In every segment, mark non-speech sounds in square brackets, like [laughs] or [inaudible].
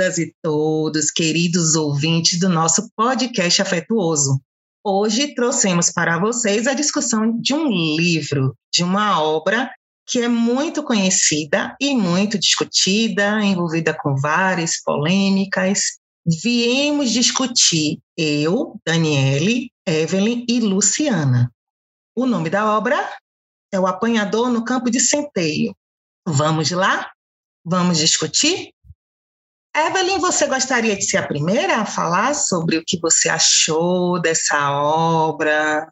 Todas e todos, queridos ouvintes do nosso podcast afetuoso. Hoje trouxemos para vocês a discussão de um livro, de uma obra que é muito conhecida e muito discutida, envolvida com várias polêmicas. Viemos discutir eu, Daniele, Evelyn e Luciana. O nome da obra é O Apanhador no Campo de Centeio. Vamos lá? Vamos discutir? Evelyn, você gostaria de ser a primeira a falar sobre o que você achou dessa obra?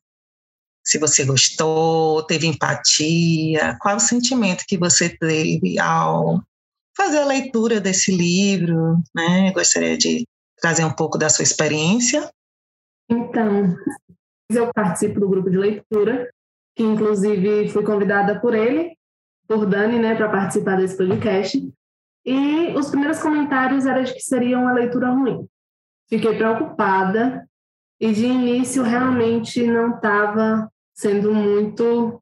Se você gostou, teve empatia, qual o sentimento que você teve ao fazer a leitura desse livro? Né? Gostaria de trazer um pouco da sua experiência. Então, eu participo do grupo de leitura, que inclusive fui convidada por ele por Dani, né, para participar desse podcast. E os primeiros comentários eram de que seria uma leitura ruim. Fiquei preocupada e de início realmente não estava sendo muito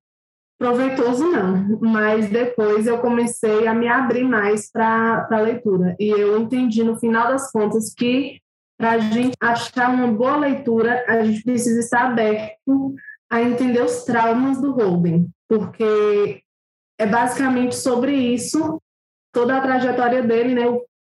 proveitoso não, mas depois eu comecei a me abrir mais para a leitura. E eu entendi no final das contas que para a gente achar uma boa leitura a gente precisa estar aberto a entender os traumas do Holden, porque é basicamente sobre isso, toda a trajetória dele, né?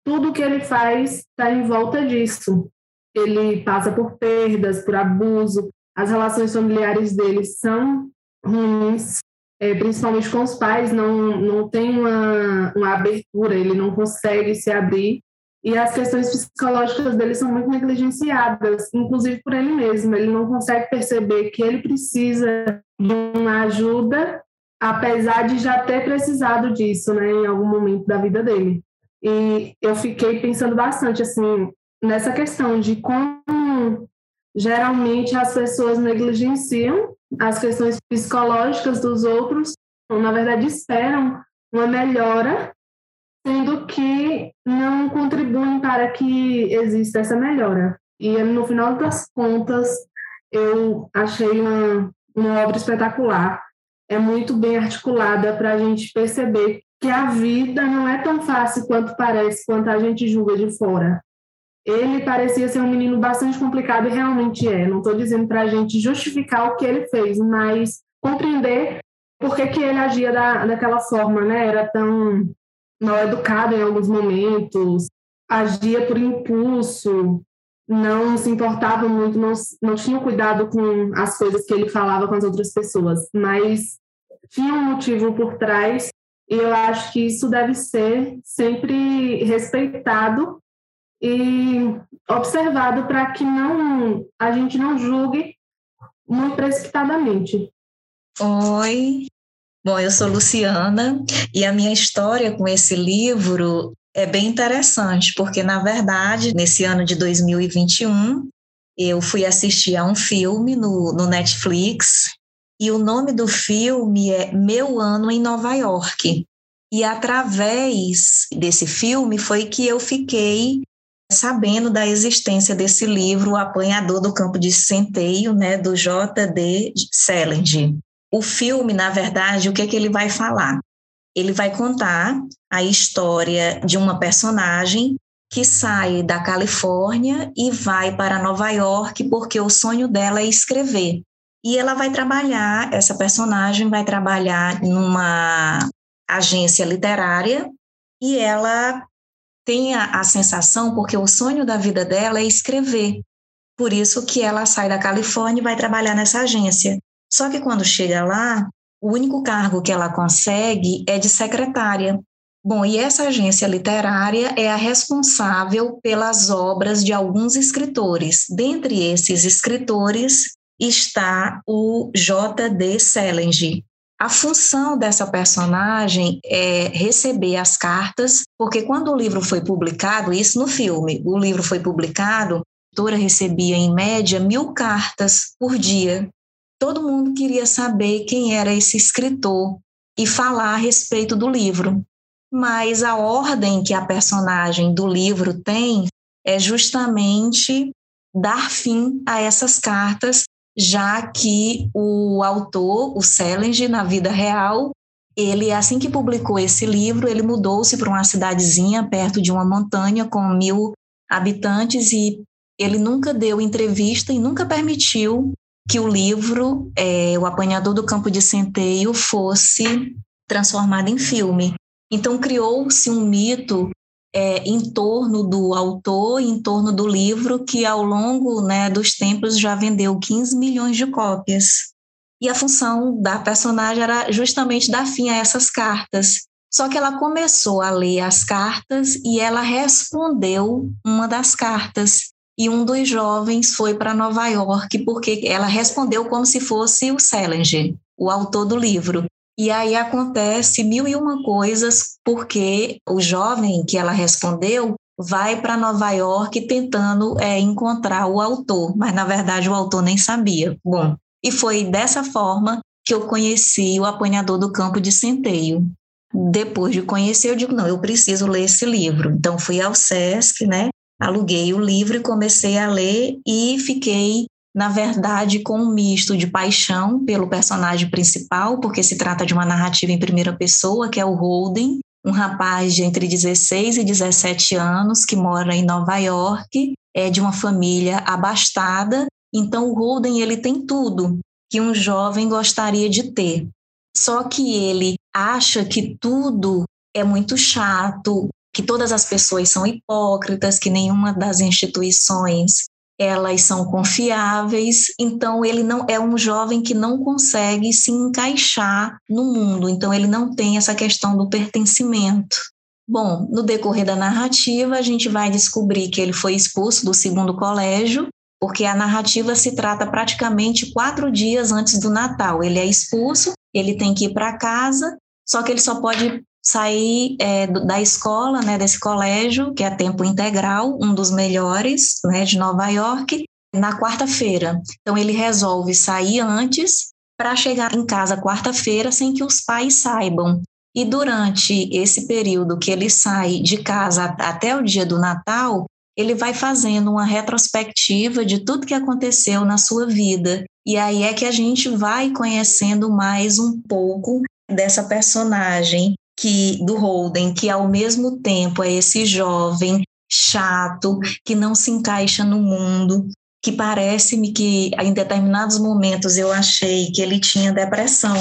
Tudo que ele faz está em volta disso. Ele passa por perdas, por abuso, as relações familiares dele são ruins, é, principalmente com os pais, não, não tem uma, uma abertura, ele não consegue se abrir. E as questões psicológicas dele são muito negligenciadas, inclusive por ele mesmo. Ele não consegue perceber que ele precisa de uma ajuda apesar de já ter precisado disso, né, em algum momento da vida dele. E eu fiquei pensando bastante, assim, nessa questão de como geralmente as pessoas negligenciam as questões psicológicas dos outros, ou, na verdade esperam uma melhora, sendo que não contribuem para que exista essa melhora. E no final das contas, eu achei uma, uma obra espetacular é muito bem articulada para a gente perceber que a vida não é tão fácil quanto parece, quanto a gente julga de fora. Ele parecia ser um menino bastante complicado e realmente é. Não estou dizendo para a gente justificar o que ele fez, mas compreender por que, que ele agia da, daquela forma, né? Era tão mal educado em alguns momentos, agia por impulso, não se importava muito, não, não tinha cuidado com as coisas que ele falava com as outras pessoas, mas tinha um motivo por trás e eu acho que isso deve ser sempre respeitado e observado para que não a gente não julgue muito precipitadamente. Oi, bom, eu sou Luciana e a minha história com esse livro é bem interessante, porque, na verdade, nesse ano de 2021, eu fui assistir a um filme no, no Netflix, e o nome do filme é Meu Ano em Nova York. E através desse filme foi que eu fiquei sabendo da existência desse livro, O Apanhador do Campo de Centeio, né, do J.D. Salinger. O filme, na verdade, o que, é que ele vai falar? Ele vai contar a história de uma personagem que sai da Califórnia e vai para Nova York porque o sonho dela é escrever. E ela vai trabalhar, essa personagem vai trabalhar numa agência literária e ela tem a, a sensação, porque o sonho da vida dela é escrever. Por isso que ela sai da Califórnia e vai trabalhar nessa agência. Só que quando chega lá, o único cargo que ela consegue é de secretária. Bom, e essa agência literária é a responsável pelas obras de alguns escritores. Dentre esses escritores está o J.D. Salinger. A função dessa personagem é receber as cartas, porque quando o livro foi publicado, isso no filme, o livro foi publicado, a autora recebia em média mil cartas por dia todo mundo queria saber quem era esse escritor e falar a respeito do livro. Mas a ordem que a personagem do livro tem é justamente dar fim a essas cartas, já que o autor, o Salinger, na vida real, ele, assim que publicou esse livro, ele mudou-se para uma cidadezinha perto de uma montanha com mil habitantes e ele nunca deu entrevista e nunca permitiu que o livro, é, O Apanhador do Campo de Centeio, fosse transformado em filme. Então criou-se um mito é, em torno do autor, em torno do livro, que ao longo né, dos tempos já vendeu 15 milhões de cópias. E a função da personagem era justamente dar fim a essas cartas. Só que ela começou a ler as cartas e ela respondeu uma das cartas. E um dos jovens foi para Nova York porque ela respondeu como se fosse o Salinger, o autor do livro. E aí acontece mil e uma coisas, porque o jovem que ela respondeu vai para Nova York tentando é, encontrar o autor, mas na verdade o autor nem sabia. Bom, e foi dessa forma que eu conheci o Apanhador do Campo de Centeio. Depois de conhecer, eu digo, não, eu preciso ler esse livro. Então fui ao SESC, né? Aluguei o livro e comecei a ler e fiquei na verdade, com um misto de paixão pelo personagem principal, porque se trata de uma narrativa em primeira pessoa, que é o Holden, um rapaz de entre 16 e 17 anos que mora em Nova York, é de uma família abastada. Então, o Holden ele tem tudo que um jovem gostaria de ter. Só que ele acha que tudo é muito chato, que todas as pessoas são hipócritas, que nenhuma das instituições elas são confiáveis, então ele não é um jovem que não consegue se encaixar no mundo, então ele não tem essa questão do pertencimento. Bom, no decorrer da narrativa, a gente vai descobrir que ele foi expulso do segundo colégio, porque a narrativa se trata praticamente quatro dias antes do Natal. Ele é expulso, ele tem que ir para casa, só que ele só pode saí é, da escola, né, desse colégio, que é tempo integral, um dos melhores né, de Nova York, na quarta-feira. Então, ele resolve sair antes para chegar em casa quarta-feira sem que os pais saibam. E durante esse período que ele sai de casa até o dia do Natal, ele vai fazendo uma retrospectiva de tudo que aconteceu na sua vida. E aí é que a gente vai conhecendo mais um pouco dessa personagem que do Holden, que ao mesmo tempo é esse jovem chato, que não se encaixa no mundo, que parece-me que em determinados momentos eu achei que ele tinha depressão,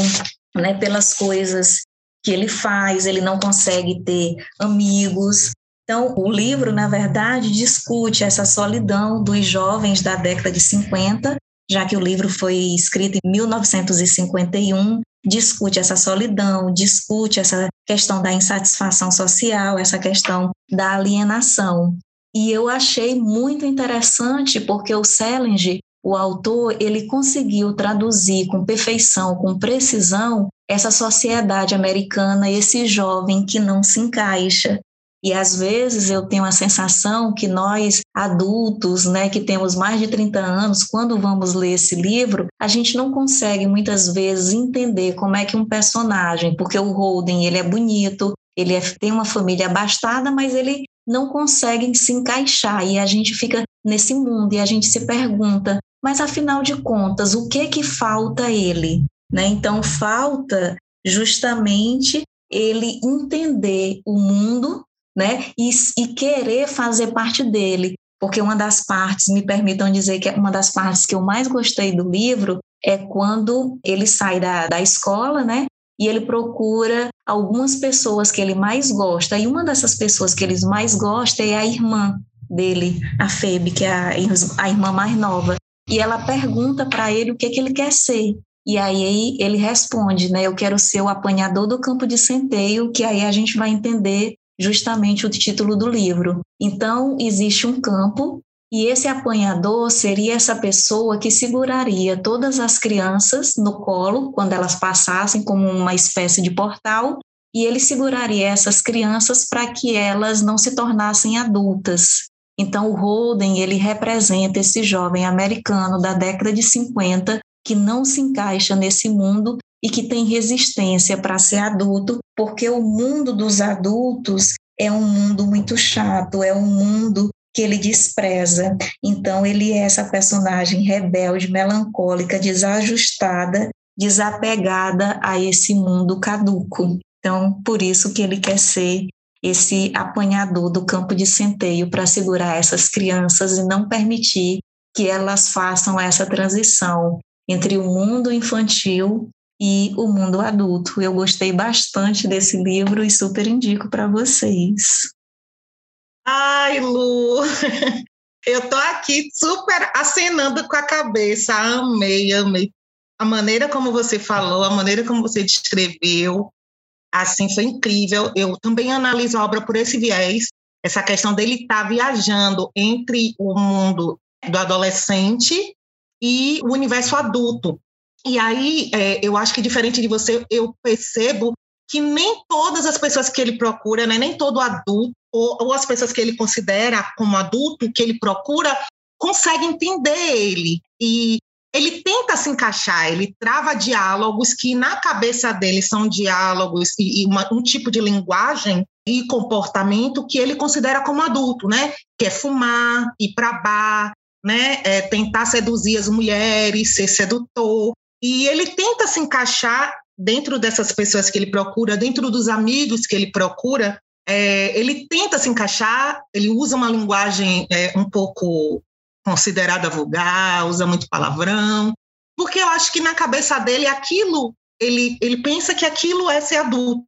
né, pelas coisas que ele faz, ele não consegue ter amigos. Então, o livro, na verdade, discute essa solidão dos jovens da década de 50, já que o livro foi escrito em 1951, discute essa solidão, discute essa questão da insatisfação social, essa questão da alienação. E eu achei muito interessante porque o Selinger, o autor, ele conseguiu traduzir com perfeição, com precisão, essa sociedade americana, esse jovem que não se encaixa, e às vezes eu tenho a sensação que nós, adultos, né, que temos mais de 30 anos, quando vamos ler esse livro, a gente não consegue muitas vezes entender como é que um personagem, porque o Holden, ele é bonito, ele é, tem uma família abastada, mas ele não consegue se encaixar e a gente fica nesse mundo e a gente se pergunta, mas afinal de contas, o que que falta a ele? Né? Então falta justamente ele entender o mundo né? E, e querer fazer parte dele. Porque uma das partes, me permitam dizer que é uma das partes que eu mais gostei do livro é quando ele sai da, da escola, né? E ele procura algumas pessoas que ele mais gosta. E uma dessas pessoas que ele mais gosta é a irmã dele, a Febe, que é a, a irmã mais nova. E ela pergunta para ele o que, que ele quer ser. E aí ele responde, né? Eu quero ser o apanhador do campo de centeio, que aí a gente vai entender justamente o título do livro. Então, existe um campo e esse apanhador seria essa pessoa que seguraria todas as crianças no colo quando elas passassem como uma espécie de portal e ele seguraria essas crianças para que elas não se tornassem adultas. Então o Holden, ele representa esse jovem americano da década de 50 que não se encaixa nesse mundo e que tem resistência para ser adulto, porque o mundo dos adultos é um mundo muito chato, é um mundo que ele despreza. Então, ele é essa personagem rebelde, melancólica, desajustada, desapegada a esse mundo caduco. Então, por isso que ele quer ser esse apanhador do campo de centeio para segurar essas crianças e não permitir que elas façam essa transição entre o mundo infantil e o mundo adulto. Eu gostei bastante desse livro e super indico para vocês. Ai, Lu, [laughs] eu tô aqui super acenando com a cabeça. Amei, amei. A maneira como você falou, a maneira como você descreveu, assim, foi incrível. Eu também analiso a obra por esse viés, essa questão dele estar tá viajando entre o mundo do adolescente e o universo adulto. E aí, é, eu acho que diferente de você, eu percebo que nem todas as pessoas que ele procura, né, nem todo adulto, ou, ou as pessoas que ele considera como adulto, que ele procura, conseguem entender ele. E ele tenta se encaixar, ele trava diálogos que na cabeça dele são diálogos e, e uma, um tipo de linguagem e comportamento que ele considera como adulto, né? Que é fumar, ir para bar, né? É tentar seduzir as mulheres, ser sedutor. E ele tenta se encaixar dentro dessas pessoas que ele procura, dentro dos amigos que ele procura. É, ele tenta se encaixar, ele usa uma linguagem é, um pouco considerada vulgar, usa muito palavrão, porque eu acho que na cabeça dele aquilo, ele, ele pensa que aquilo é ser adulto,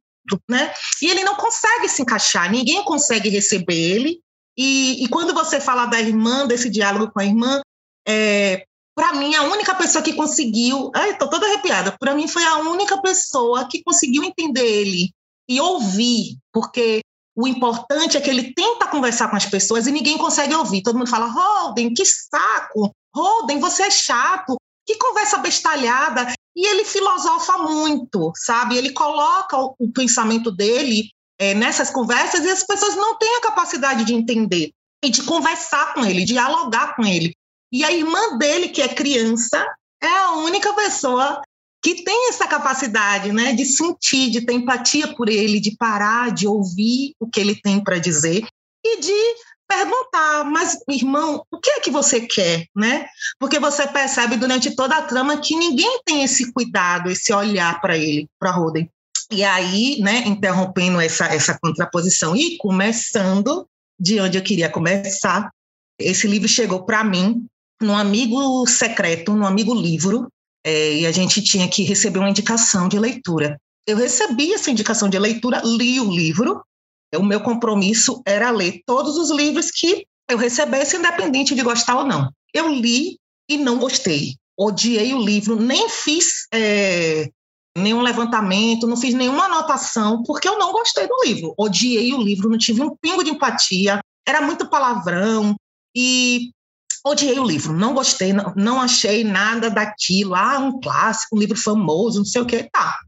né? E ele não consegue se encaixar, ninguém consegue receber ele. E, e quando você fala da irmã, desse diálogo com a irmã, é, para mim, a única pessoa que conseguiu. Ai, tô toda arrepiada. Para mim, foi a única pessoa que conseguiu entender ele e ouvir, porque o importante é que ele tenta conversar com as pessoas e ninguém consegue ouvir. Todo mundo fala: Holden, que saco! Holden, você é chato! Que conversa bestalhada! E ele filosofa muito, sabe? Ele coloca o, o pensamento dele é, nessas conversas e as pessoas não têm a capacidade de entender e de conversar com ele, dialogar com ele. E a irmã dele, que é criança, é a única pessoa que tem essa capacidade, né, de sentir, de ter empatia por ele, de parar, de ouvir o que ele tem para dizer e de perguntar, mas irmão, o que é que você quer, né? Porque você percebe durante toda a trama que ninguém tem esse cuidado, esse olhar para ele, para Roden. E aí, né, interrompendo essa essa contraposição e começando de onde eu queria começar, esse livro chegou para mim num amigo secreto, num amigo livro, é, e a gente tinha que receber uma indicação de leitura. Eu recebi essa indicação de leitura, li o livro, o meu compromisso era ler todos os livros que eu recebesse, independente de gostar ou não. Eu li e não gostei. Odiei o livro, nem fiz é, nenhum levantamento, não fiz nenhuma anotação, porque eu não gostei do livro. Odiei o livro, não tive um pingo de empatia, era muito palavrão. E odiei o livro, não gostei, não, não achei nada daquilo. Ah, um clássico, um livro famoso, não sei o quê. Tá.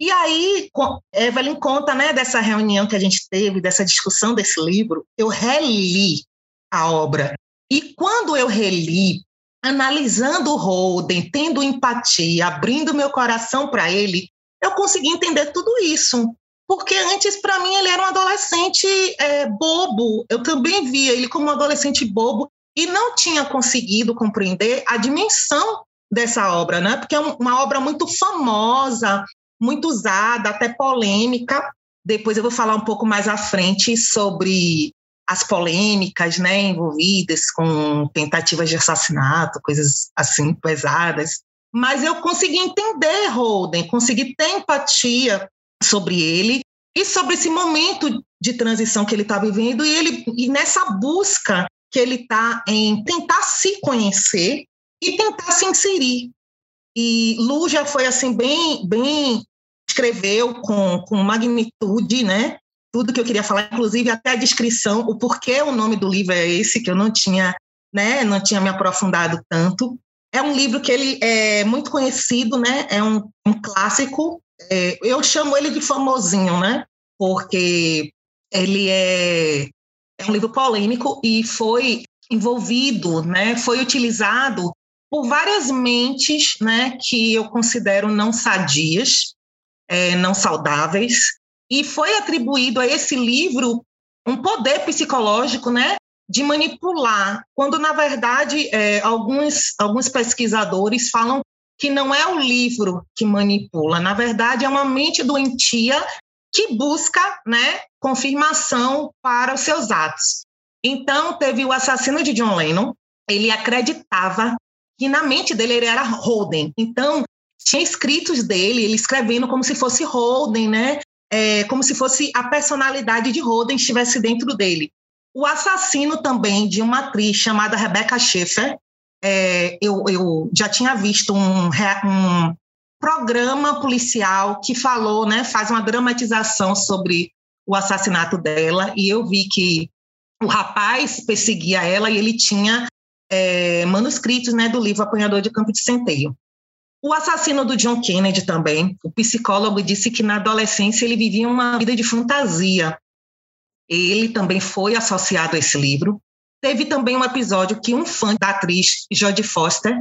E aí, Evelyn conta né, dessa reunião que a gente teve, dessa discussão desse livro, eu reli a obra. E quando eu reli, analisando o Holden, tendo empatia, abrindo meu coração para ele, eu consegui entender tudo isso. Porque antes, para mim, ele era um adolescente é, bobo. Eu também via ele como um adolescente bobo e não tinha conseguido compreender a dimensão dessa obra, né? Porque é uma obra muito famosa, muito usada, até polêmica. Depois eu vou falar um pouco mais à frente sobre as polêmicas, né, envolvidas com tentativas de assassinato, coisas assim pesadas. Mas eu consegui entender Holden, consegui ter empatia sobre ele e sobre esse momento de transição que ele está vivendo e ele e nessa busca que ele está em tentar se conhecer e tentar se inserir. E Lu já foi assim bem, bem escreveu com, com magnitude, né? Tudo que eu queria falar, inclusive até a descrição, o porquê o nome do livro é esse que eu não tinha, né? Não tinha me aprofundado tanto. É um livro que ele é muito conhecido, né? É um, um clássico. É, eu chamo ele de famosinho, né? Porque ele é é um livro polêmico e foi envolvido, né, foi utilizado por várias mentes né, que eu considero não sadias, é, não saudáveis, e foi atribuído a esse livro um poder psicológico né, de manipular, quando, na verdade, é, alguns, alguns pesquisadores falam que não é o livro que manipula, na verdade é uma mente doentia que busca, né, confirmação para os seus atos. Então, teve o assassino de John Lennon, ele acreditava que na mente dele ele era Holden. Então, tinha escritos dele, ele escrevendo como se fosse Holden, né? É, como se fosse a personalidade de Holden estivesse dentro dele. O assassino também de uma atriz chamada Rebecca Schaeffer, é, eu, eu, já tinha visto um, um, programa policial que falou, né, faz uma dramatização sobre o assassinato dela, e eu vi que o rapaz perseguia ela e ele tinha é, manuscritos né, do livro Apanhador de Campo de Centeio. O assassino do John Kennedy também, o psicólogo disse que na adolescência ele vivia uma vida de fantasia. Ele também foi associado a esse livro. Teve também um episódio que um fã da atriz Jodie Foster,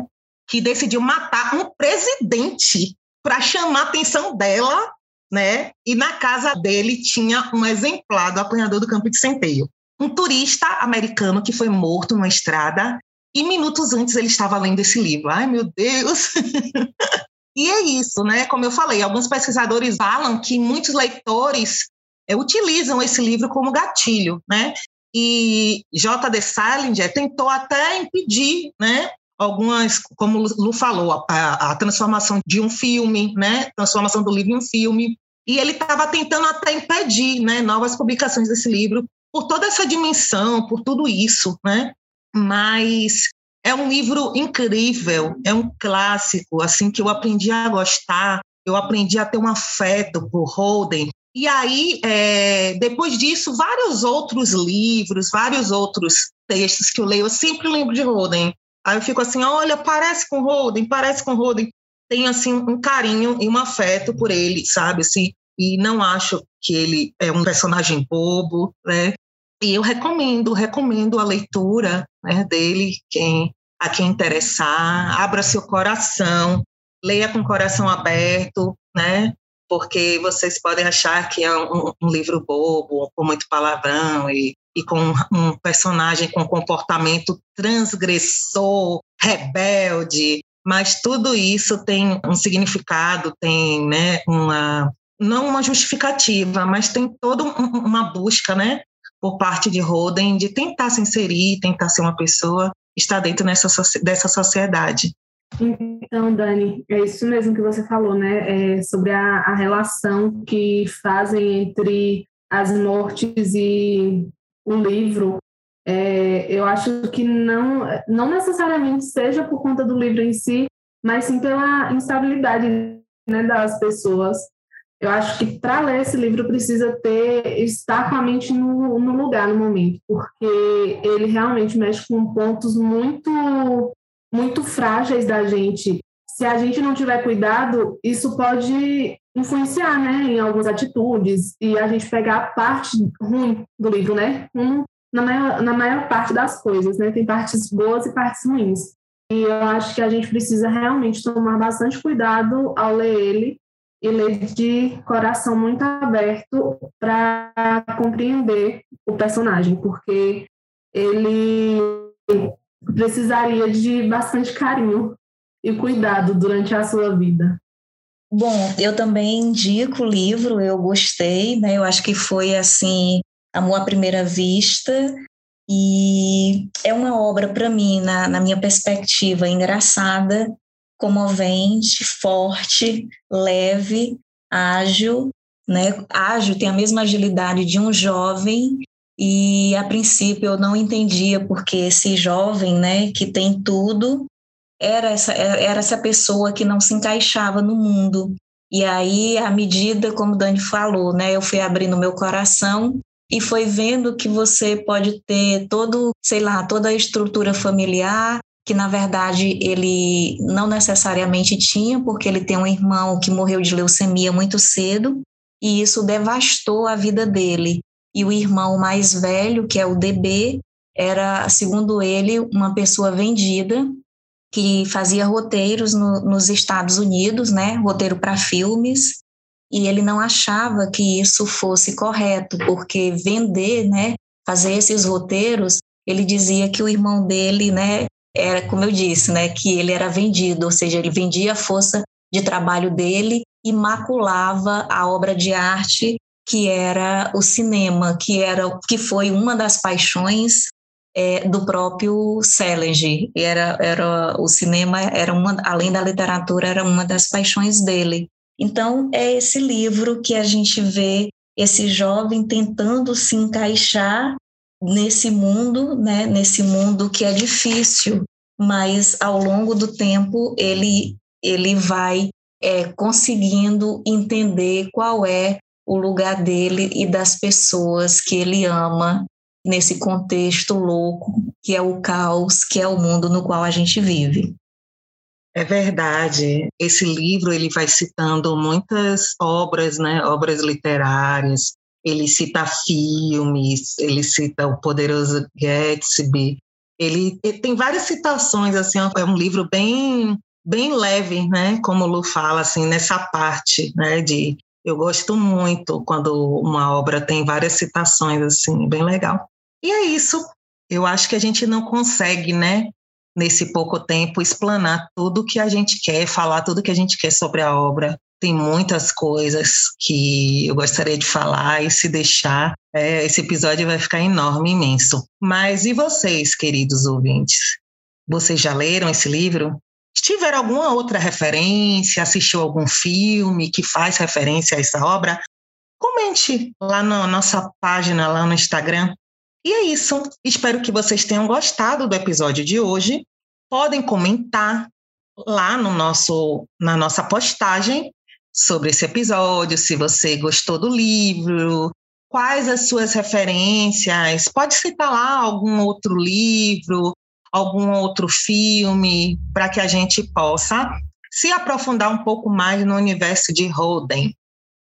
que decidiu matar um presidente para chamar a atenção dela, né? E na casa dele tinha um exemplar do apanhador do campo de centeio. Um turista americano que foi morto numa estrada e minutos antes ele estava lendo esse livro. Ai, meu Deus! [laughs] e é isso, né? Como eu falei, alguns pesquisadores falam que muitos leitores é, utilizam esse livro como gatilho, né? E J.D. Salinger tentou até impedir, né? Algumas, como o Lu falou, a, a transformação de um filme, né? Transformação do livro em um filme. E ele estava tentando até impedir, né? Novas publicações desse livro por toda essa dimensão, por tudo isso, né? Mas é um livro incrível, é um clássico, assim que eu aprendi a gostar, eu aprendi a ter um afeto por Holden. E aí, é, depois disso, vários outros livros, vários outros textos que eu leio, eu sempre lembro de Holden. Aí eu fico assim, olha, parece com Holden, parece com Holden. Tenho assim um carinho e um afeto por ele, sabe? Assim, e não acho que ele é um personagem bobo, né? E eu recomendo, recomendo a leitura né, dele, quem, a quem interessar, abra seu coração, leia com o coração aberto, né? Porque vocês podem achar que é um, um livro bobo, com muito palavrão e, e com um personagem com comportamento transgressor, rebelde, mas tudo isso tem um significado, tem né, uma não uma justificativa, mas tem toda uma busca, né, por parte de Roden de tentar se inserir, tentar ser uma pessoa, estar dentro nessa, dessa sociedade. Então, Dani, é isso mesmo que você falou, né? É sobre a, a relação que fazem entre as mortes e o livro. É, eu acho que não, não necessariamente seja por conta do livro em si, mas sim pela instabilidade né, das pessoas eu acho que para ler esse livro precisa ter estar com a mente no, no lugar no momento, porque ele realmente mexe com pontos muito muito frágeis da gente. Se a gente não tiver cuidado, isso pode influenciar, né, em algumas atitudes e a gente pegar a parte ruim do livro, né? Um, na maior, na maior parte das coisas, né? Tem partes boas e partes ruins. E eu acho que a gente precisa realmente tomar bastante cuidado ao ler ele e ler de coração muito aberto para compreender o personagem, porque ele precisaria de bastante carinho e cuidado durante a sua vida. Bom, eu também indico o livro, eu gostei, né? Eu acho que foi assim, amor à primeira vista, e é uma obra para mim, na, na minha perspectiva, engraçada, comovente, forte, leve, ágil, né? Ágil tem a mesma agilidade de um jovem e a princípio eu não entendia porque esse jovem, né, que tem tudo, era essa era essa pessoa que não se encaixava no mundo. E aí, à medida, como Dani falou, né, eu fui abrindo meu coração e foi vendo que você pode ter todo, sei lá, toda a estrutura familiar, que na verdade ele não necessariamente tinha, porque ele tem um irmão que morreu de leucemia muito cedo, e isso devastou a vida dele. E o irmão mais velho, que é o DB, era, segundo ele, uma pessoa vendida que fazia roteiros no, nos Estados Unidos, né, roteiro para filmes, e ele não achava que isso fosse correto, porque vender, né, fazer esses roteiros, ele dizia que o irmão dele, né, era, como eu disse, né, que ele era vendido, ou seja, ele vendia a força de trabalho dele e maculava a obra de arte que era o cinema, que era que foi uma das paixões é, do próprio Selig. Era, era o cinema era uma, além da literatura, era uma das paixões dele. Então é esse livro que a gente vê esse jovem tentando se encaixar nesse mundo, né, nesse mundo que é difícil, mas ao longo do tempo ele ele vai é, conseguindo entender qual é o lugar dele e das pessoas que ele ama nesse contexto louco que é o caos, que é o mundo no qual a gente vive. É verdade. Esse livro ele vai citando muitas obras, né, obras literárias. Ele cita filmes, ele cita o Poderoso Gatsby. Ele, ele tem várias citações assim. É um livro bem bem leve, né? Como o Lu fala assim nessa parte, né? De eu gosto muito quando uma obra tem várias citações, assim, bem legal. E é isso. Eu acho que a gente não consegue, né, nesse pouco tempo, explanar tudo que a gente quer, falar tudo que a gente quer sobre a obra. Tem muitas coisas que eu gostaria de falar e se deixar, é, esse episódio vai ficar enorme, imenso. Mas e vocês, queridos ouvintes? Vocês já leram esse livro? Tiver alguma outra referência, assistiu algum filme que faz referência a essa obra, comente lá na nossa página, lá no Instagram. E é isso. Espero que vocês tenham gostado do episódio de hoje. Podem comentar lá no nosso, na nossa postagem sobre esse episódio, se você gostou do livro, quais as suas referências. Pode citar lá algum outro livro, algum outro filme, para que a gente possa se aprofundar um pouco mais no universo de Holden.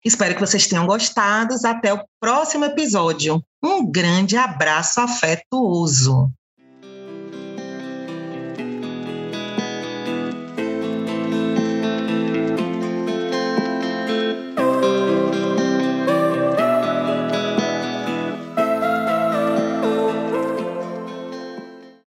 Espero que vocês tenham gostado. Até o próximo episódio. Um grande abraço afetuoso.